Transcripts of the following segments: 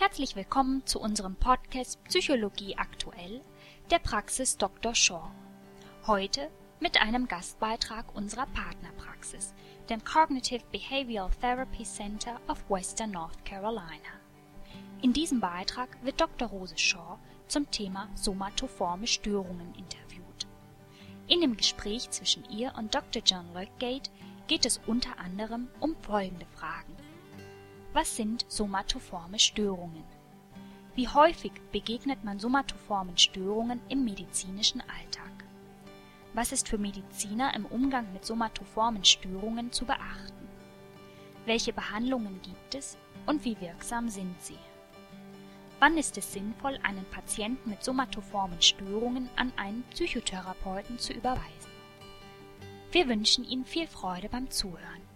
Herzlich willkommen zu unserem Podcast Psychologie aktuell der Praxis Dr. Shaw. Heute mit einem Gastbeitrag unserer Partnerpraxis, dem Cognitive Behavioral Therapy Center of Western North Carolina. In diesem Beitrag wird Dr. Rose Shaw zum Thema somatoforme Störungen interviewt. In dem Gespräch zwischen ihr und Dr. John Ludgate geht es unter anderem um folgende Fragen. Was sind somatoforme Störungen? Wie häufig begegnet man somatoformen Störungen im medizinischen Alltag? Was ist für Mediziner im Umgang mit somatoformen Störungen zu beachten? Welche Behandlungen gibt es und wie wirksam sind sie? Wann ist es sinnvoll, einen Patienten mit somatoformen Störungen an einen Psychotherapeuten zu überweisen? Wir wünschen Ihnen viel Freude beim Zuhören.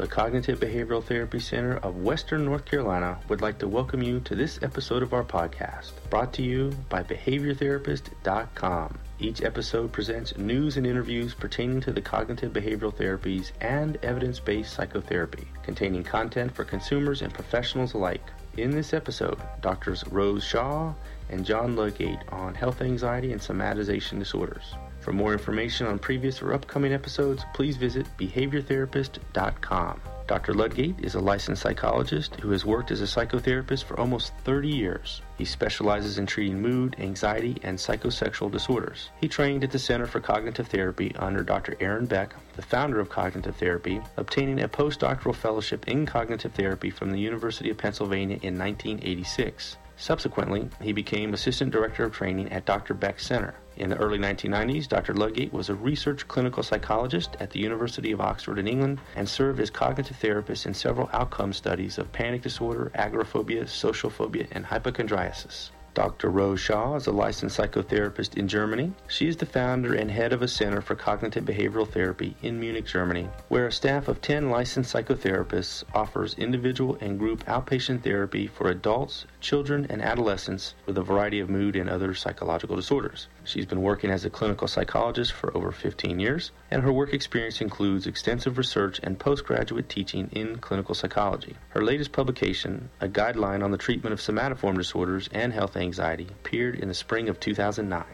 The Cognitive Behavioral Therapy Center of Western North Carolina would like to welcome you to this episode of our podcast, brought to you by BehaviorTherapist.com. Each episode presents news and interviews pertaining to the cognitive behavioral therapies and evidence based psychotherapy, containing content for consumers and professionals alike. In this episode, Doctors Rose Shaw and John Ludgate on health anxiety and somatization disorders. For more information on previous or upcoming episodes, please visit behaviortherapist.com. Dr. Ludgate is a licensed psychologist who has worked as a psychotherapist for almost 30 years. He specializes in treating mood, anxiety, and psychosexual disorders. He trained at the Center for Cognitive Therapy under Dr. Aaron Beck, the founder of cognitive therapy, obtaining a postdoctoral fellowship in cognitive therapy from the University of Pennsylvania in 1986. Subsequently, he became Assistant Director of Training at Dr. Beck Center. In the early 1990s, Dr. Ludgate was a research clinical psychologist at the University of Oxford in England and served as cognitive therapist in several outcome studies of panic disorder, agoraphobia, social phobia, and hypochondriasis. Dr. Rose Shaw is a licensed psychotherapist in Germany. She is the founder and head of a center for cognitive behavioral therapy in Munich, Germany, where a staff of 10 licensed psychotherapists offers individual and group outpatient therapy for adults, children, and adolescents with a variety of mood and other psychological disorders. She's been working as a clinical psychologist for over 15 years, and her work experience includes extensive research and postgraduate teaching in clinical psychology. Her latest publication, A Guideline on the Treatment of Somatoform Disorders and Health Anxiety, appeared in the spring of 2009.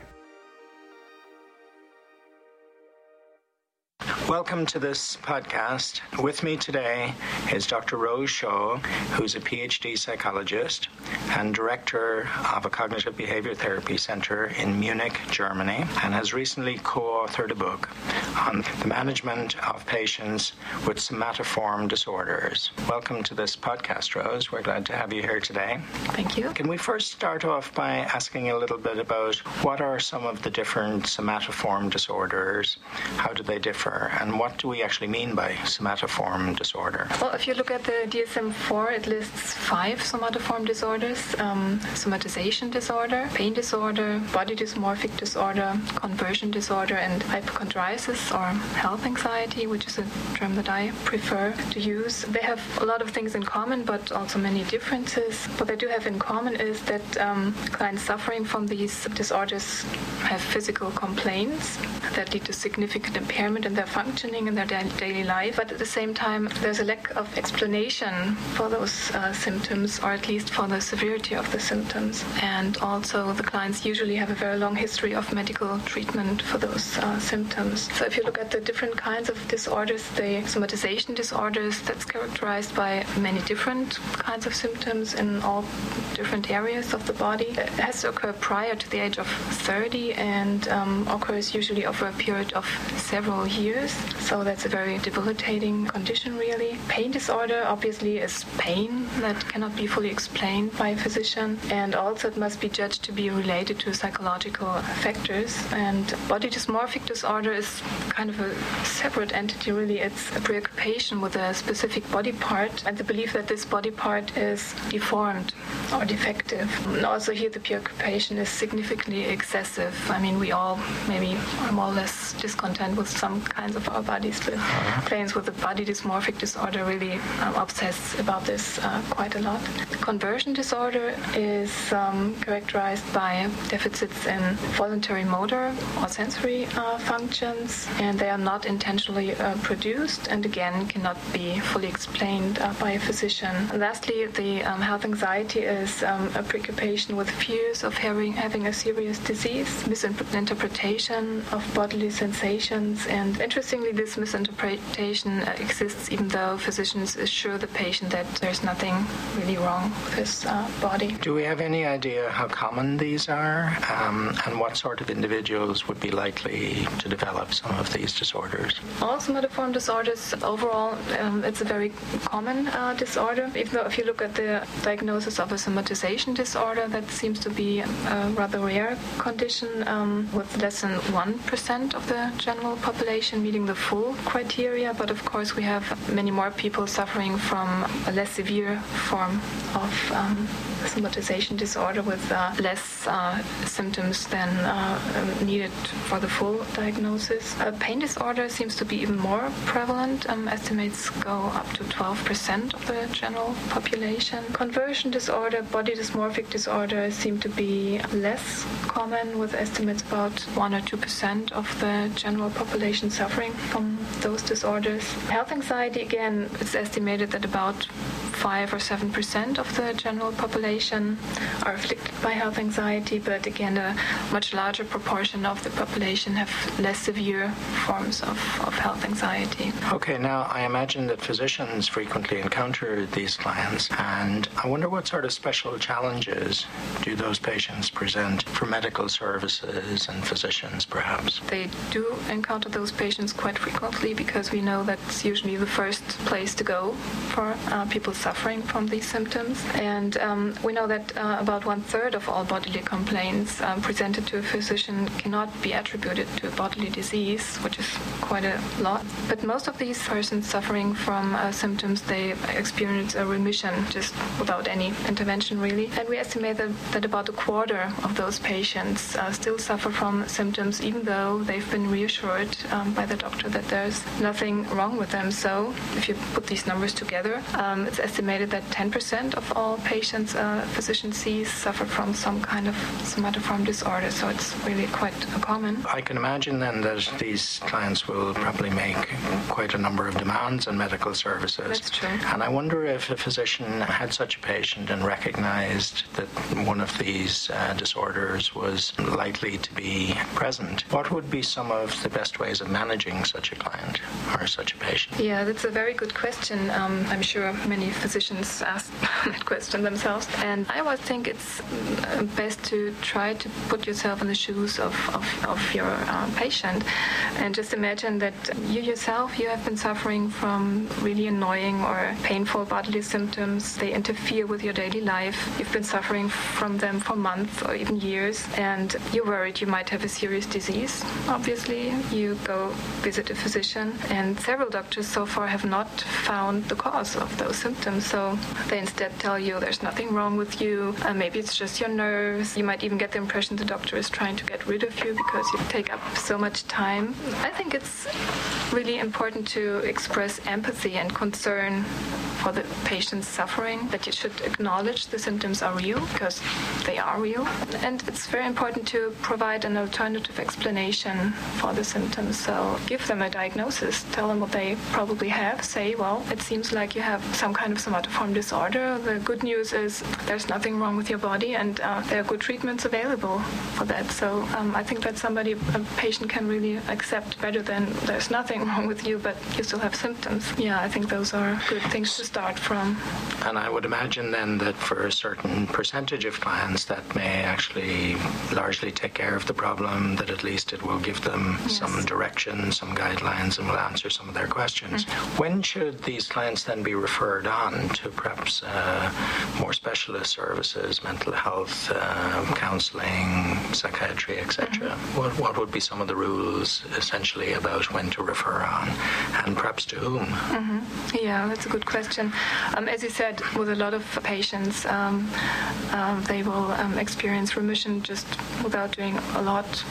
Welcome to this podcast. With me today is Dr. Rose Shaw, who's a PhD psychologist and director of a cognitive behavior therapy center in Munich, Germany, and has recently co authored a book on the management of patients with somatoform disorders. Welcome to this podcast, Rose. We're glad to have you here today. Thank you. Can we first start off by asking a little bit about what are some of the different somatoform disorders? How do they differ? And what do we actually mean by somatoform disorder? Well, if you look at the DSM 4, it lists five somatoform disorders um, somatization disorder, pain disorder, body dysmorphic disorder, conversion disorder, and hypochondriasis or health anxiety, which is a term that I prefer to use. They have a lot of things in common, but also many differences. What they do have in common is that um, clients suffering from these disorders have physical complaints that lead to significant impairment in their functioning in their daily life, but at the same time, there's a lack of explanation for those uh, symptoms, or at least for the severity of the symptoms. And also, the clients usually have a very long history of medical treatment for those uh, symptoms. So, if you look at the different kinds of disorders, the somatization disorders, that's characterized by many different kinds of symptoms in all different areas of the body. It has to occur prior to the age of 30 and um, occurs usually over a period of several years. So that's a very debilitating condition, really. Pain disorder obviously is pain that cannot be fully explained by a physician, and also it must be judged to be related to psychological factors. And body dysmorphic disorder is kind of a separate entity, really. It's a preoccupation with a specific body part and the belief that this body part is deformed or defective. And also, here the preoccupation is significantly excessive. I mean, we all maybe are more or less discontent with some kinds of of our bodies. But clients with a body dysmorphic disorder really um, obsess about this uh, quite a lot. Conversion disorder is um, characterized by deficits in voluntary motor or sensory uh, functions, and they are not intentionally uh, produced and again cannot be fully explained uh, by a physician. And lastly, the um, health anxiety is um, a preoccupation with fears of having, having a serious disease, misinterpretation of bodily sensations, and interestingly, this misinterpretation exists even though physicians assure the patient that there's nothing really wrong with his uh, body. Do we have any idea how common these are um, and what sort of individuals would be likely to develop some of these disorders? All somatoform disorders, overall, um, it's a very common uh, disorder. Even though if you look at the diagnosis of a somatization disorder, that seems to be a rather rare condition um, with less than 1% of the general population meeting the full criteria. But of course, we have many more people suffering from a less severe form of um, somatization disorder with uh, less uh, symptoms than uh, um, needed for the full diagnosis. Pain disorder seems to be even more prevalent. Um, estimates go up to 12% of the general population. Conversion disorder, body dysmorphic disorder seem to be less common with estimates about 1 or 2% of the general population suffering from those disorders. Health anxiety, again, it's estimated that about 5 or 7% of the general population are afflicted by health anxiety, but again, a much larger proportion of the population have less severe forms of, of health anxiety. Okay, now I imagine that physicians frequently encounter these clients, and I wonder what sort of special challenges do those patients present for medical services and physicians, perhaps? They do encounter those patients quite frequently because we know that's usually the first place to go for uh, people suffering from these symptoms. And um, we know that uh, about one third of all bodily complaints um, presented to a physician cannot be attributed to a bodily disease, which is quite a lot. But most of these persons suffering from uh, symptoms, they experience a remission just without any intervention, really. And we estimate that, that about a quarter of those patients uh, still suffer from symptoms, even though they've been reassured um, by the doctor that there's nothing wrong with them. So if you put these numbers together, um, it's estimated that 10% of all patients a physician sees suffer from some kind of somatoform disorder. So it's really quite common. I can imagine then that these clients will probably make quite a number of demands on medical services. That's true. And I wonder if a physician had such a patient and recognized that one of these uh, disorders was likely to be present, what would be some of the best ways of managing such a client or such a patient? Yeah, that's a very good question. Um, I'm sure many physicians ask that question themselves. And I always think it's uh, best to try to put yourself in the shoes of, of, of your uh, patient and just imagine that you yourself, you have been suffering from really annoying or painful bodily symptoms. They interfere with your daily life. You've been suffering from them for months or even years, and you're worried you might have a serious disease. Obviously, you go visit a physician, and several doctors so far have not found the cause of those symptoms. Um, so they instead tell you there's nothing wrong with you, and maybe it's just your nerves. You might even get the impression the doctor is trying to get rid of you because you take up so much time. I think it's really important to express empathy and concern for the patient's suffering, that you should acknowledge the symptoms are real because they are real. And it's very important to provide an alternative explanation for the symptoms. So give them a diagnosis, tell them what they probably have, say, well, it seems like you have some kind of somatoform disorder. The good news is there's nothing wrong with your body and uh, there are good treatments available for that. So um, I think that somebody, a patient can really accept better than there's nothing wrong with you, but you still have symptoms. Yeah, I think those are good things to start from. And I would imagine then that for a certain percentage of clients that may actually largely take care of the problem, that at least it will give them Yes. some direction, some guidelines, and will answer some of their questions. When should these clients then be referred on on to perhaps uh, more specialist services, mental health, uh, counselling, psychiatry, etc. Mm-hmm. What, what would be some of the rules essentially about when to refer on and perhaps to whom? Mm-hmm. Yeah, that's a good question. Um, as you said, with a lot of patients, um, um, they will um, experience remission just without doing a lot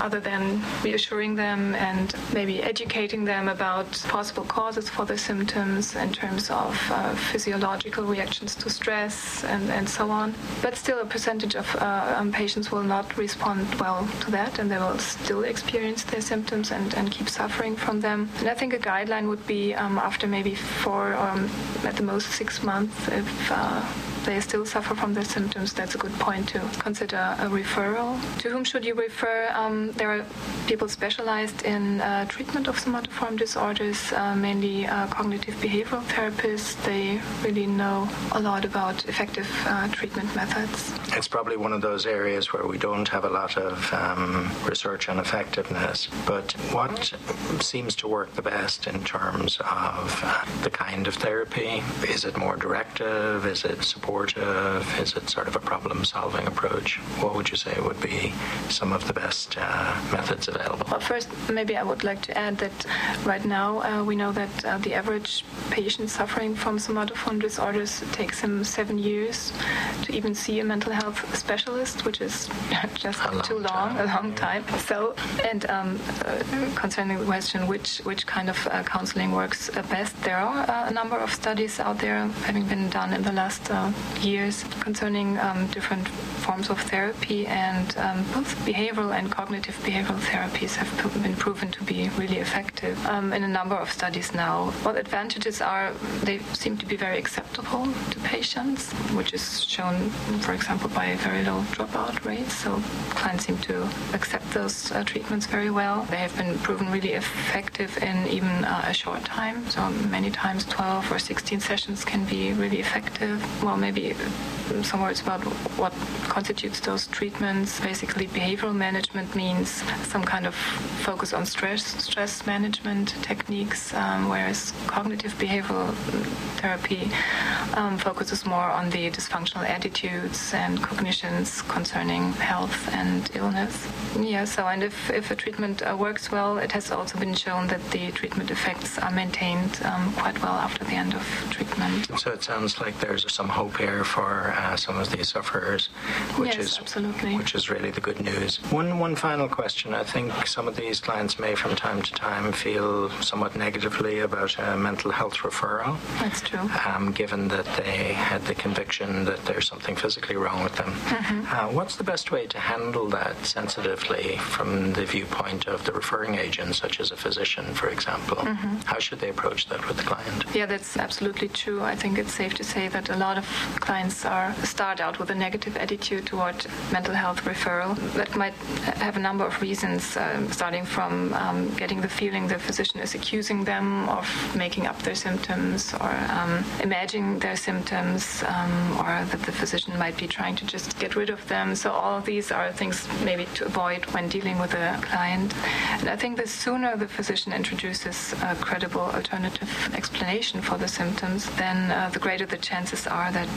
other than reassuring them and maybe educating them about possible causes for the symptoms in terms of uh, physiological reactions to stress and, and so on. But still, a percentage of uh, um, patients will not respond well to that and they will still experience their symptoms and, and keep suffering from them. And I think a guideline would be um, after maybe four or um, at the most six months if uh, they still suffer from their symptoms, that's a good point to consider a referral. To whom should you refer? Um, there are people specialized in uh, treatment of somatoform disorders, uh, mainly uh, cognitive behavioral therapists. They really know a lot about effective uh, treatment methods. It's probably one of those areas where we don't have a lot of um, research on effectiveness, but what seems to work the best in terms of uh, the kind of therapy? Is it more directive? Is it support? Is it sort of a problem solving approach? What would you say would be some of the best uh, methods available? Well, first, maybe I would like to add that right now uh, we know that uh, the average patient suffering from somatoform disorders takes him seven years to even see a mental health specialist, which is just too long, time. a long time. So, and um, uh, concerning the question which which kind of uh, counseling works uh, best, there are a number of studies out there having been done in the last years concerning um, different forms of therapy, and um, both behavioral and cognitive behavioral therapies have been proven to be really effective um, in a number of studies now. What advantages are, they seem to be very acceptable to patients, which is shown, for example, by a very low dropout rates. So clients seem to accept those uh, treatments very well. They have been proven really effective in even uh, a short time. So many times 12 or 16 sessions can be really effective. Well, maybe some words about what constitutes those treatments. Basically, behavioral management means some kind of focus on stress, stress management techniques, um, whereas cognitive behavioral therapy um, focuses more on the dysfunctional attitudes and cognitions concerning health and illness. Yeah, so and if, if a treatment uh, works well, it has also been shown that the treatment effects are maintained um, quite well after the end of treatment. So it sounds like there's some hope here for uh, some of these sufferers, which yes, is absolutely. which is really the good news. One one final question. I think some of these clients may, from time to time, feel somewhat negatively about a mental health referral. That's true. Um, given that they had the conviction that there's something physically wrong with them, mm-hmm. uh, what's the best way to handle that sensitively from the viewpoint of the referring agent, such as a physician, for example? Mm-hmm. How should they approach that with the client? Yeah, that's absolutely true. I think it's safe to say that a lot of clients are start out with a negative attitude toward mental health referral. That might have a number of reasons, um, starting from um, getting the feeling the physician is accusing them of making up their symptoms or um, imagining their symptoms, um, or that the physician might be trying to just get rid of them. So all of these are things maybe to avoid when dealing with a client. And I think the sooner the physician introduces a credible alternative explanation for the symptoms, then uh, the greater the chances are that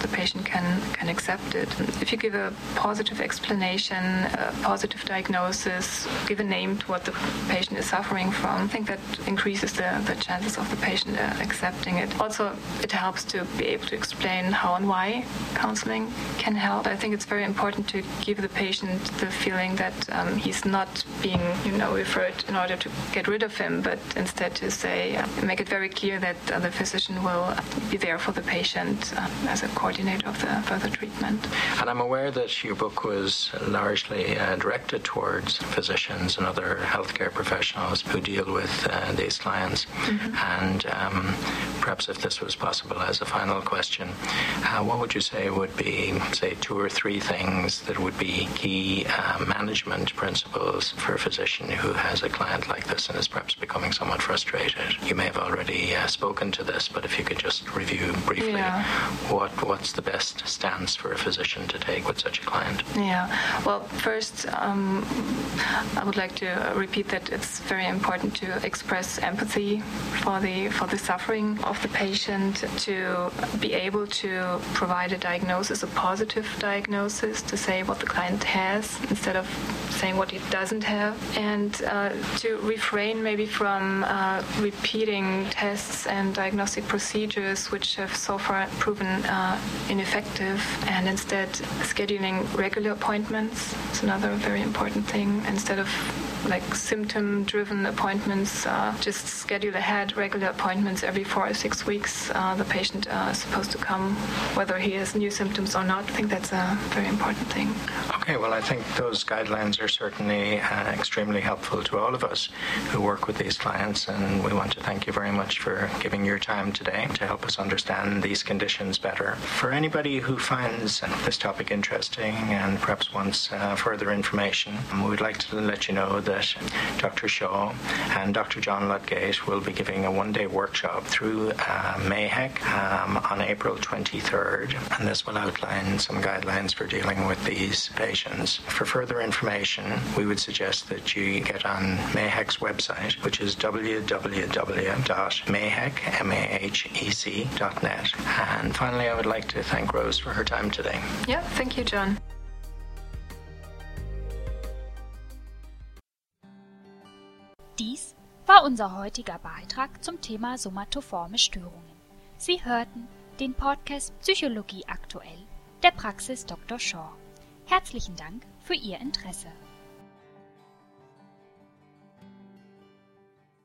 the patient can, can accept it. If you give a positive explanation, a positive diagnosis, give a name to what the patient is suffering from, I think that increases the, the chances of the patient uh, accepting it. Also, it helps to be able to explain how and why counseling can help. I think it's very important to give the patient the feeling that um, he's not being, you know, referred in order to get rid of him, but instead to say, uh, make it very clear that uh, the physician will be there for the patient uh, as a coordinator of the further treatment. And I'm aware that your book was largely uh, directed towards physicians and other healthcare professionals who deal with uh, these clients. Mm-hmm. And um, perhaps if this was possible as a final question, uh, what would you say would be, say, two or three things that would be key uh, management principles for a physician who has a client like this and is perhaps becoming somewhat frustrated? You may have already uh, spoken to this, but if you could just review briefly Yeah. What what's the best stance for a physician to take with such a client? Yeah. Well, first, um, I would like to repeat that it's very important to express empathy for the for the suffering of the patient, to be able to provide a diagnosis, a positive diagnosis, to say what the client has instead of saying what he doesn't have, and uh, to refrain maybe from uh, repeating tests and diagnostic procedures which have so far proven uh, ineffective, and instead scheduling regular appointments is another very important thing instead of like symptom driven appointments, uh, just schedule ahead regular appointments every four or six weeks. Uh, the patient uh, is supposed to come whether he has new symptoms or not. I think that's a very important thing. Okay, well, I think those guidelines are certainly uh, extremely helpful to all of us who work with these clients, and we want to thank you very much for giving your time today to help us understand these conditions better. For anybody who finds this topic interesting and perhaps wants uh, further information, we would like to let you know that Dr. Shaw and Dr. John Ludgate will be giving a one-day workshop through uh, um, on April 23rd, and this will outline some guidelines for dealing with these patients. For further information, we would suggest that you get on MAHEC's website, which is www.mahec.net. And finally, I would like to thank Rose for her time today. Yeah, thank you, John. Unser heutiger Beitrag zum Thema somatoforme Störungen. Sie hörten den Podcast Psychologie aktuell der Praxis Dr. Shaw. Herzlichen Dank für Ihr Interesse.